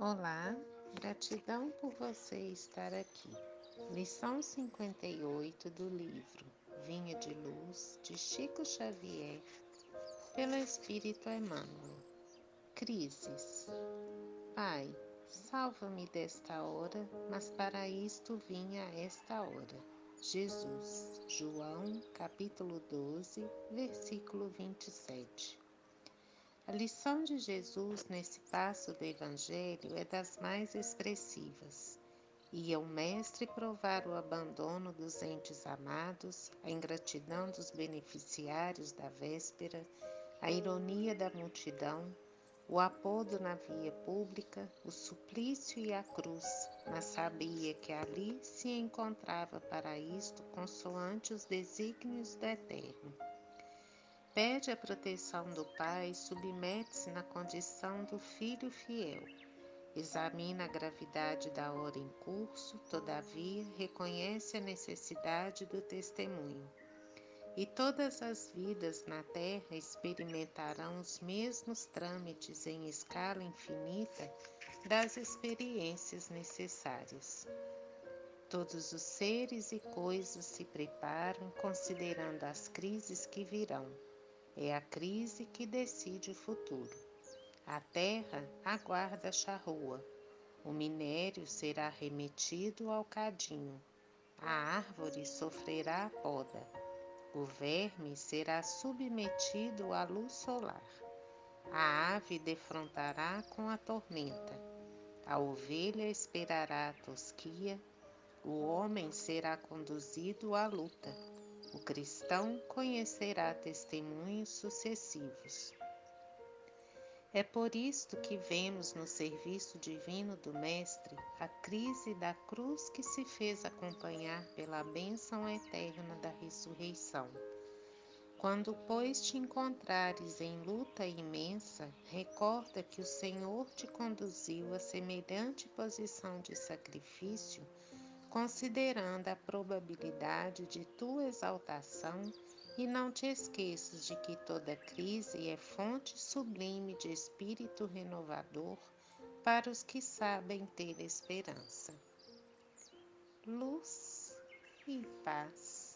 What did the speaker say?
Olá, gratidão por você estar aqui. Lição 58 do livro Vinha de Luz de Chico Xavier, pelo Espírito Emmanuel. Crises. Pai, salva-me desta hora, mas para isto vinha esta hora. Jesus, João, capítulo 12, versículo 27. A lição de Jesus nesse passo do Evangelho é das mais expressivas. Ia o Mestre provar o abandono dos entes amados, a ingratidão dos beneficiários da véspera, a ironia da multidão, o apodo na via pública, o suplício e a cruz, mas sabia que ali se encontrava para isto consoante os desígnios do Eterno pede a proteção do pai, submete-se na condição do filho fiel. Examina a gravidade da hora em curso, todavia reconhece a necessidade do testemunho. E todas as vidas na Terra experimentarão os mesmos trâmites em escala infinita das experiências necessárias. Todos os seres e coisas se preparam considerando as crises que virão é a crise que decide o futuro. A terra aguarda a charrua. O minério será remetido ao cadinho. A árvore sofrerá a poda. O verme será submetido à luz solar. A ave defrontará com a tormenta. A ovelha esperará a tosquia. O homem será conduzido à luta o cristão conhecerá testemunhos sucessivos. É por isto que vemos no serviço divino do Mestre a crise da cruz que se fez acompanhar pela bênção eterna da ressurreição. Quando, pois, te encontrares em luta imensa, recorda que o Senhor te conduziu a semelhante posição de sacrifício considerando a probabilidade de tua exaltação, e não te esqueças de que toda crise é fonte sublime de espírito renovador para os que sabem ter esperança. Luz e paz.